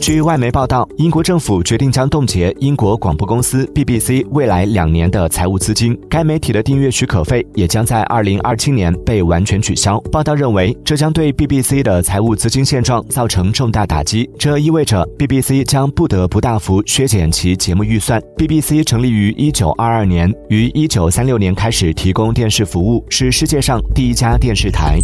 据外媒报道英国政府决定将冻结英国广播公司 bbc 未来两年的财务资金。该媒体的订阅许可费也将在二零二七年被完全取消。报道认为这将对 bbc 的财务资金现状造成重大打击。这意味着 bbc 将不得不大幅削减其节目预算。Bbc 成立于一九二二年于一九三六年开始提供电视服务是世界上第一家电视台。